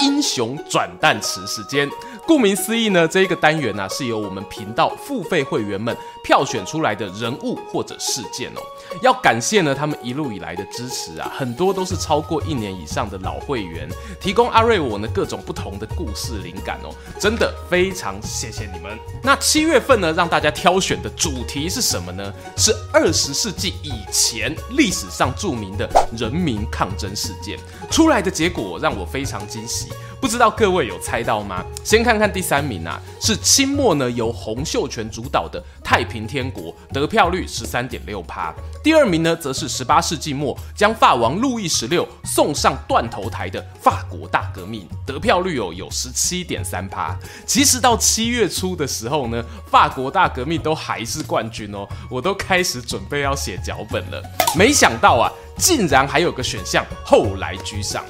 英雄转弹池时间。顾名思义呢，这一个单元呢、是由我们频道付费会员们票选出来的人物或者事件哦。要感谢呢，他们一路以来的支持啊，很多都是超过一年以上的老会员，提供阿瑞我呢各种不同的故事灵感哦，真的非常谢谢你们。那七月份呢，让大家挑选的主题是什么呢？是二十世纪以前历史上著名的人民抗争事件。出来的结果让我非常惊喜。不知道各位有猜到吗？先看看第三名啊，是清末呢由洪秀全主导的太平天国，得票率十三点六趴。第二名呢，则是十八世纪末将法王路易十六送上断头台的法国大革命，得票率哦有十七点三趴。其实到七月初的时候呢，法国大革命都还是冠军哦，我都开始准备要写脚本了。没想到啊，竟然还有个选项后来居上。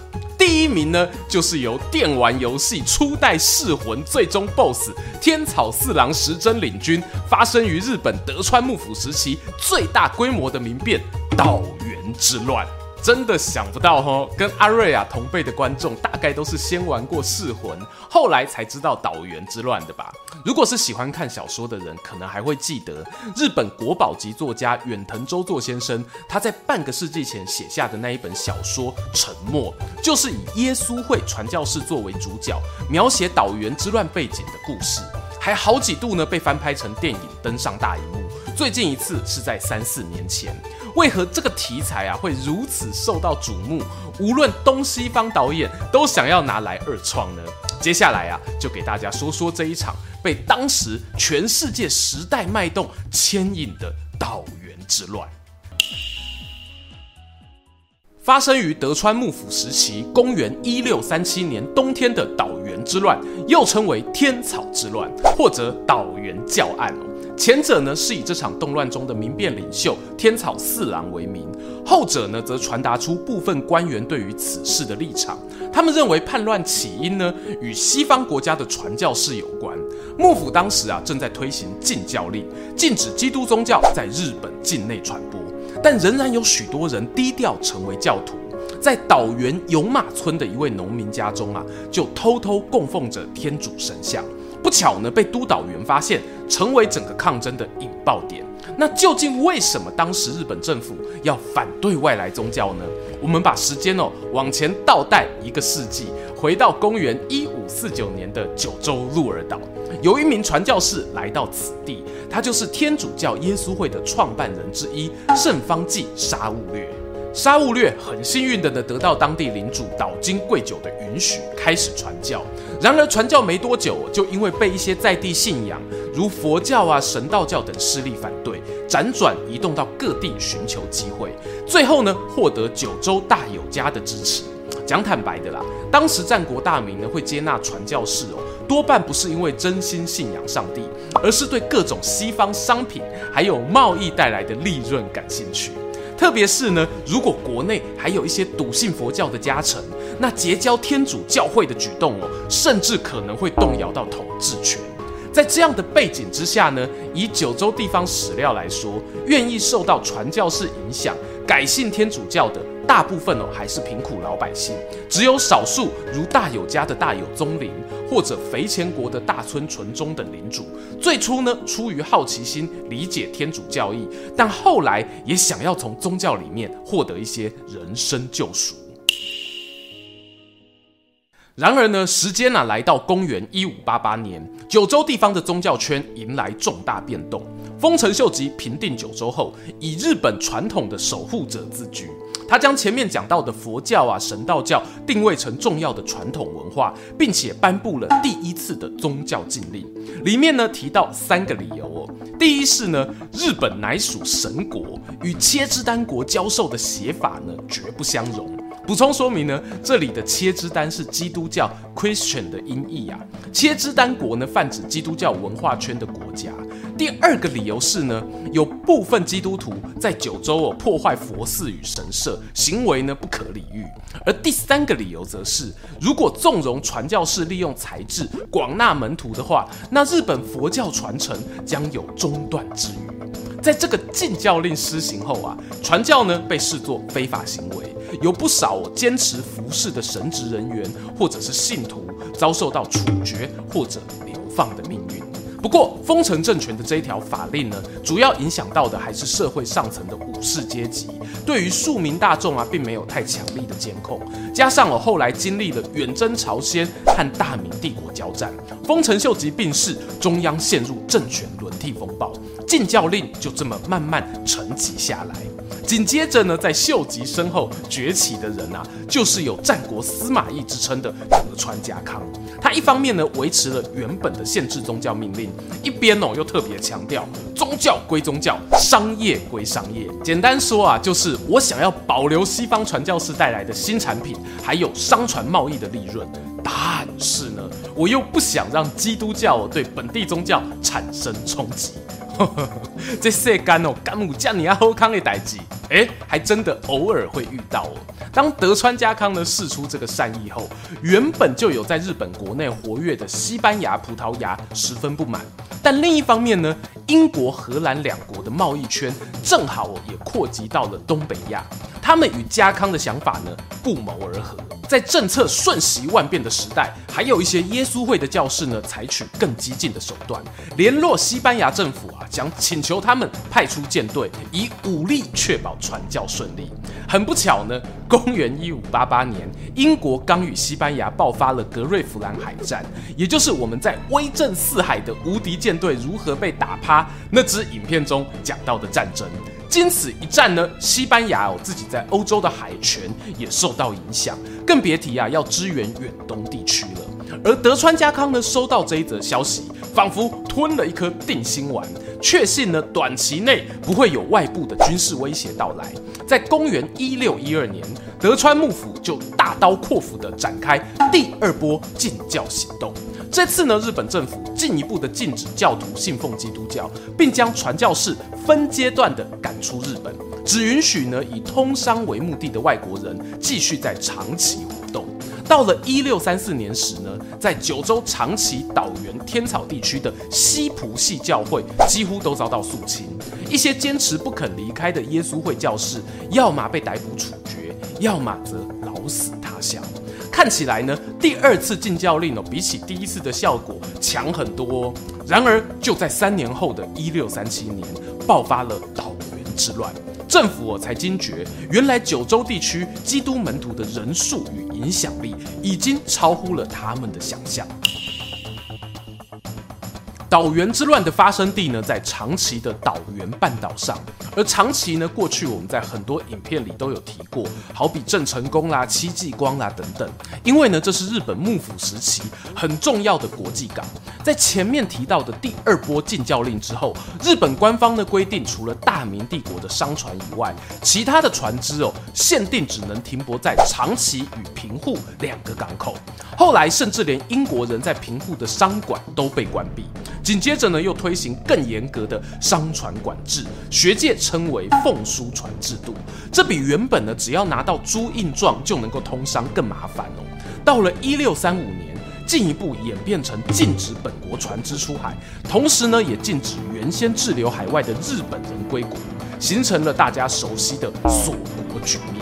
第一名呢，就是由电玩游戏初代《噬魂》最终 BOSS 天草四郎时珍领军，发生于日本德川幕府时期最大规模的民变——岛原之乱。真的想不到哦，跟阿瑞啊同辈的观众大概都是先玩过《噬魂》，后来才知道岛原之乱的吧？如果是喜欢看小说的人，可能还会记得日本国宝级作家远藤周作先生他在半个世纪前写下的那一本小说《沉默》，就是以耶稣会传教士作为主角，描写岛原之乱背景的故事，还好几度呢被翻拍成电影登上大荧幕。最近一次是在三四年前。为何这个题材啊会如此受到瞩目？无论东西方导演都想要拿来二创呢？接下来啊，就给大家说说这一场被当时全世界时代脉动牵引的岛原之乱。发生于德川幕府时期，公元一六三七年冬天的岛原之乱，又称为天草之乱或者岛原教案。前者呢是以这场动乱中的民变领袖天草四郎为名，后者呢则传达出部分官员对于此事的立场。他们认为叛乱起因呢与西方国家的传教士有关。幕府当时啊正在推行禁教令，禁止基督宗教在日本境内传播，但仍然有许多人低调成为教徒。在岛原永马村的一位农民家中啊，就偷偷供奉着天主神像。不巧呢，被督导员发现，成为整个抗争的引爆点。那究竟为什么当时日本政府要反对外来宗教呢？我们把时间哦往前倒带一个世纪，回到公元一五四九年的九州鹿儿岛，有一名传教士来到此地，他就是天主教耶稣会的创办人之一圣方济沙勿略。沙勿略很幸运的呢，得到当地领主岛津贵久的允许，开始传教。然而传教没多久，就因为被一些在地信仰如佛教啊、神道教等势力反对，辗转移动到各地寻求机会。最后呢，获得九州大友家的支持。讲坦白的啦，当时战国大名呢会接纳传教士哦，多半不是因为真心信仰上帝，而是对各种西方商品还有贸易带来的利润感兴趣。特别是呢，如果国内还有一些笃信佛教的加成，那结交天主教会的举动哦，甚至可能会动摇到统治权。在这样的背景之下呢，以九州地方史料来说，愿意受到传教士影响改信天主教的。大部分哦还是贫苦老百姓，只有少数如大友家的大友宗麟，或者肥前国的大村纯忠等领主，最初呢出于好奇心理解天主教义，但后来也想要从宗教里面获得一些人生救赎。然而呢，时间呢、来到公元一五八八年，九州地方的宗教圈迎来重大变动。丰臣秀吉平定九州后，以日本传统的守护者自居。他将前面讲到的佛教啊、神道教定位成重要的传统文化，并且颁布了第一次的宗教禁令。里面呢提到三个理由哦。第一是呢，日本乃属神国，与切兹丹国交授的血法呢绝不相容。补充说明呢，这里的切兹丹是基督教 Christian 的音译啊。切兹丹国呢，泛指基督教文化圈的国家。第二个理由是呢，有部分基督徒在九州哦破坏佛寺与神社，行为呢不可理喻。而第三个理由则是，如果纵容传教士利用才智广纳门徒的话，那日本佛教传承将有中断之虞。在这个禁教令施行后啊，传教呢被视作非法行为。有不少坚持服侍的神职人员或者是信徒遭受到处决或者流放的命运。不过，丰臣政权的这一条法令呢，主要影响到的还是社会上层的武士阶级，对于庶民大众啊，并没有太强力的监控。加上我后来经历了远征朝鲜和大明帝国交战，丰臣秀吉病逝，中央陷入政权轮替风暴，禁教令就这么慢慢沉积下来。紧接着呢，在秀吉身后崛起的人啊，就是有战国司马懿之称的德川家康。他一方面呢维持了原本的限制宗教命令，一边哦又特别强调宗教归宗教，商业归商业。简单说啊，就是我想要保留西方传教士带来的新产品，还有商船贸易的利润，但是呢，我又不想让基督教对本地宗教产生冲击。这晒干哦，敢有这么好康的代志？哎，还真的偶尔会遇到哦。当德川家康呢试出这个善意后，原本就有在日本国内活跃的西班牙、葡萄牙十分不满。但另一方面呢，英国、荷兰两国的贸易圈正好也扩及到了东北亚，他们与家康的想法呢不谋而合。在政策瞬息万变的时代，还有一些耶稣会的教士呢，采取更激进的手段，联络西班牙政府啊，将请求他们派出舰队，以武力确保传教顺利。很不巧呢，公元一五八八年，英国刚与西班牙爆发了格瑞弗兰海战，也就是我们在威震四海的无敌舰队如何被打趴那支影片中讲到的战争。经此一战呢，西班牙哦自己在欧洲的海权也受到影响，更别提啊要支援远东地区了。而德川家康呢收到这一则消息，仿佛吞了一颗定心丸，确信呢短期内不会有外部的军事威胁到来。在公元一六一二年，德川幕府就大刀阔斧地展开第二波禁教行动。这次呢，日本政府进一步的禁止教徒信奉基督教，并将传教士分阶段的赶出日本，只允许呢以通商为目的的外国人继续在长期活动。到了一六三四年时呢，在九州长崎岛原天草地区的西浦系教会几乎都遭到肃清，一些坚持不肯离开的耶稣会教士，要么被逮捕处决，要么则老死他乡。看起来呢，第二次禁教令哦，比起第一次的效果强很多哦。然而，就在三年后的一六三七年，爆发了岛原之乱，政府哦才惊觉，原来九州地区基督门徒的人数与影响力已经超乎了他们的想象。岛原之乱的发生地呢，在长崎的岛原半岛上。而长崎呢，过去我们在很多影片里都有提过，好比郑成功啦、戚继光啦等等。因为呢，这是日本幕府时期很重要的国际港。在前面提到的第二波禁教令之后，日本官方的规定，除了大明帝国的商船以外，其他的船只哦，限定只能停泊在长崎与平户两个港口。后来，甚至连英国人在平户的商馆都被关闭。紧接着呢，又推行更严格的商船管制，学界称为“奉书船制度”。这比原本呢，只要拿到朱印状就能够通商更麻烦哦。到了一六三五年，进一步演变成禁止本国船只出海，同时呢，也禁止原先滞留海外的日本人归国，形成了大家熟悉的锁国局面。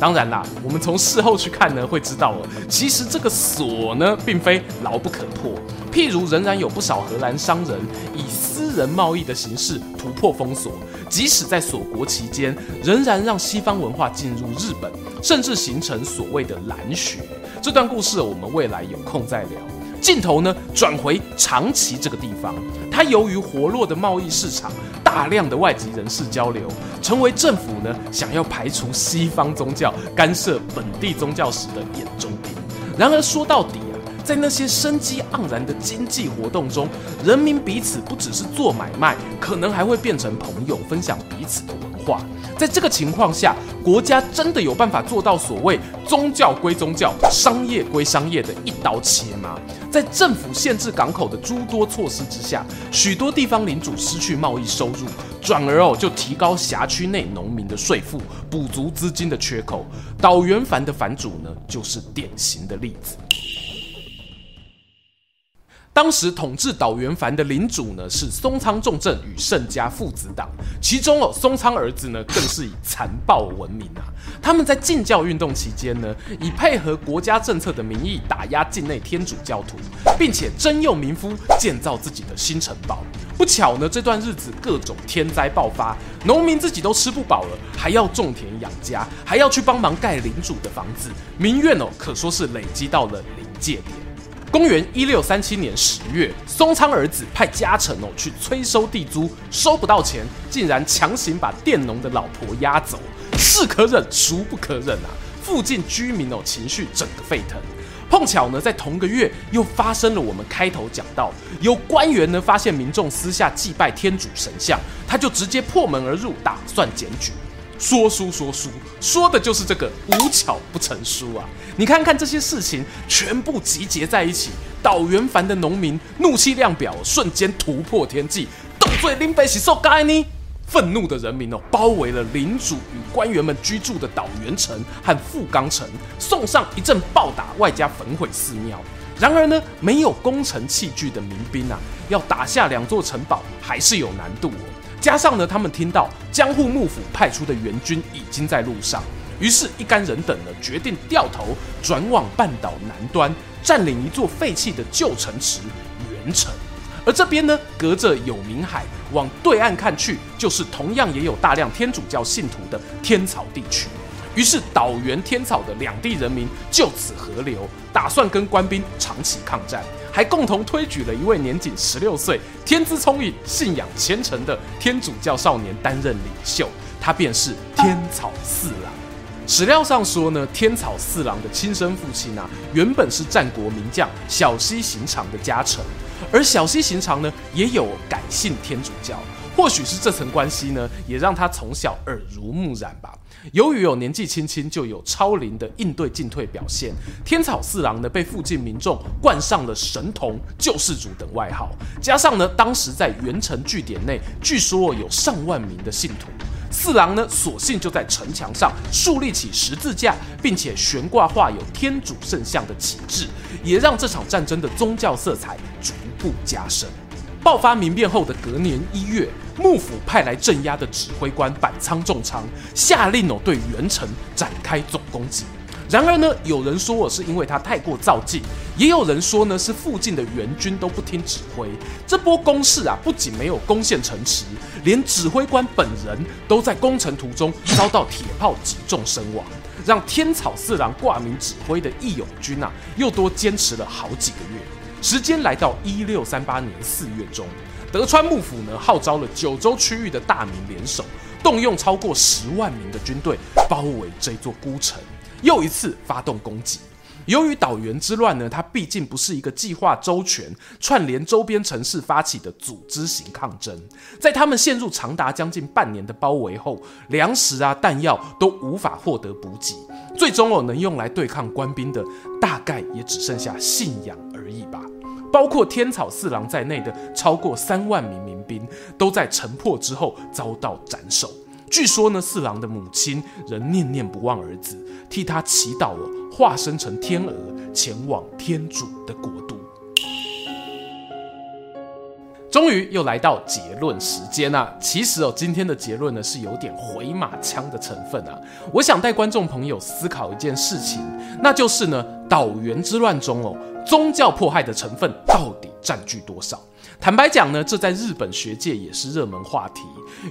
当然啦，我们从事后去看呢，会知道了，其实这个锁呢，并非牢不可破。譬如，仍然有不少荷兰商人以私人贸易的形式突破封锁，即使在锁国期间，仍然让西方文化进入日本，甚至形成所谓的蓝学。这段故事我们未来有空再聊。镜头呢，转回长崎这个地方，它由于活络的贸易市场，大量的外籍人士交流，成为政府呢想要排除西方宗教干涉本地宗教时的眼中钉。然而说到底。在那些生机盎然的经济活动中，人民彼此不只是做买卖，可能还会变成朋友，分享彼此的文化。在这个情况下，国家真的有办法做到所谓宗教归宗教、商业归商业的一刀切吗？在政府限制港口的诸多措施之下，许多地方领主失去贸易收入，转而哦就提高辖区内农民的税负，补足资金的缺口。岛原藩的藩主呢，就是典型的例子。当时统治岛原藩的领主呢，是松仓重政与盛家父子党，其中哦松仓儿子呢更是以残暴闻名啊。他们在禁教运动期间呢，以配合国家政策的名义打压境内天主教徒，并且征用民夫建造自己的新城堡。不巧呢，这段日子各种天灾爆发，农民自己都吃不饱了，还要种田养家，还要去帮忙盖领主的房子，民怨哦可说是累积到了临界点。公元一六三七年十月，松仓儿子派家臣哦去催收地租，收不到钱，竟然强行把佃农的老婆押走，是可忍，孰不可忍啊！附近居民哦情绪整个沸腾。碰巧呢，在同个月又发生了我们开头讲到，有官员呢发现民众私下祭拜天主神像，他就直接破门而入，打算检举。说书说书，说的就是这个无巧不成书啊！你看看这些事情全部集结在一起，岛原藩的农民怒气量表瞬间突破天际，都最林北是受该呢！愤怒的人民哦，包围了领主与官员们居住的岛原城和富冈城，送上一阵暴打，外加焚毁寺庙。然而呢，没有攻城器具的民兵啊，要打下两座城堡还是有难度哦。加上呢，他们听到江户幕府派出的援军已经在路上，于是，一干人等呢决定掉头转往半岛南端，占领一座废弃的旧城池元城。而这边呢，隔着有明海，往对岸看去，就是同样也有大量天主教信徒的天草地区。于是，岛原天草的两地人民就此合流，打算跟官兵长期抗战。还共同推举了一位年仅十六岁、天资聪颖、信仰虔诚的天主教少年担任领袖，他便是天草四郎。史料上说呢，天草四郎的亲生父亲啊，原本是战国名将小西行长的家臣，而小西行长呢，也有改信天主教。或许是这层关系呢，也让他从小耳濡目染吧。由于有年纪轻轻就有超龄的应对进退表现，天草四郎呢被附近民众冠上了神童、救世主等外号。加上呢，当时在元城据点内，据说有上万名的信徒，四郎呢索性就在城墙上树立起十字架，并且悬挂画有天主圣像的旗帜，也让这场战争的宗教色彩逐步加深。爆发民变后的隔年一月，幕府派来镇压的指挥官板仓重昌下令哦对元城展开总攻击。然而呢，有人说我是因为他太过躁进，也有人说呢是附近的援军都不听指挥。这波攻势啊，不仅没有攻陷城池，连指挥官本人都在攻城途中遭到铁炮击中身亡，让天草四郎挂名指挥的义勇军啊，又多坚持了好几个月。时间来到一六三八年四月中，德川幕府呢号召了九州区域的大名联手，动用超过十万名的军队包围这座孤城，又一次发动攻击。由于岛原之乱呢，它毕竟不是一个计划周全、串联周边城市发起的组织型抗争，在他们陷入长达将近半年的包围后，粮食啊、弹药都无法获得补给，最终哦能用来对抗官兵的，大概也只剩下信仰而已吧。包括天草四郎在内的超过三万名民兵，都在城破之后遭到斩首。据说呢，四郎的母亲仍念念不忘儿子，替他祈祷了，化身成天鹅，前往天主的国度。终于又来到结论时间啊！其实哦，今天的结论呢是有点回马枪的成分啊。我想带观众朋友思考一件事情，那就是呢，岛原之乱中哦。宗教迫害的成分到底占据多少？坦白讲呢，这在日本学界也是热门话题。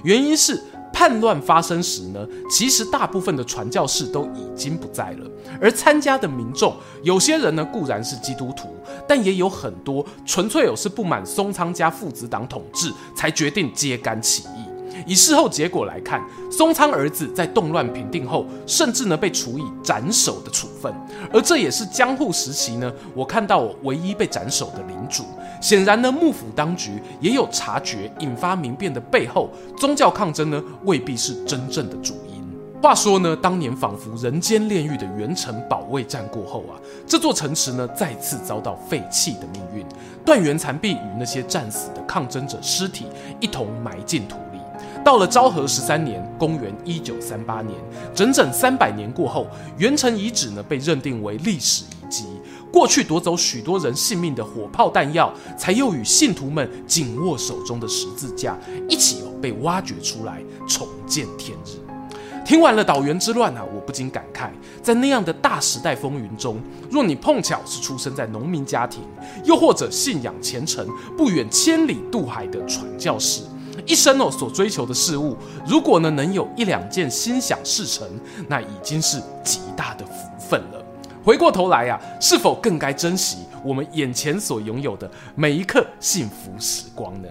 原因是叛乱发生时呢，其实大部分的传教士都已经不在了，而参加的民众，有些人呢固然是基督徒，但也有很多纯粹有是不满松仓家父子党统治才决定揭竿起义。以事后结果来看，松仓儿子在动乱平定后，甚至呢被处以斩首的处分，而这也是江户时期呢我看到我唯一被斩首的领主。显然呢，幕府当局也有察觉引发民变的背后，宗教抗争呢未必是真正的主因。话说呢，当年仿佛人间炼狱的元城保卫战过后啊，这座城池呢再次遭到废弃的命运，断垣残壁与那些战死的抗争者尸体一同埋进土里。到了昭和十三年（公元一九三八年），整整三百年过后，元城遗址呢被认定为历史遗迹。过去夺走许多人性命的火炮弹药，才又与信徒们紧握手中的十字架一起哦被挖掘出来，重见天日。听完了岛原之乱啊，我不禁感慨，在那样的大时代风云中，若你碰巧是出生在农民家庭，又或者信仰虔诚、不远千里渡海的传教士，一生哦所追求的事物，如果呢能有一两件心想事成，那已经是极大的福分了。回过头来啊，是否更该珍惜我们眼前所拥有的每一刻幸福时光呢？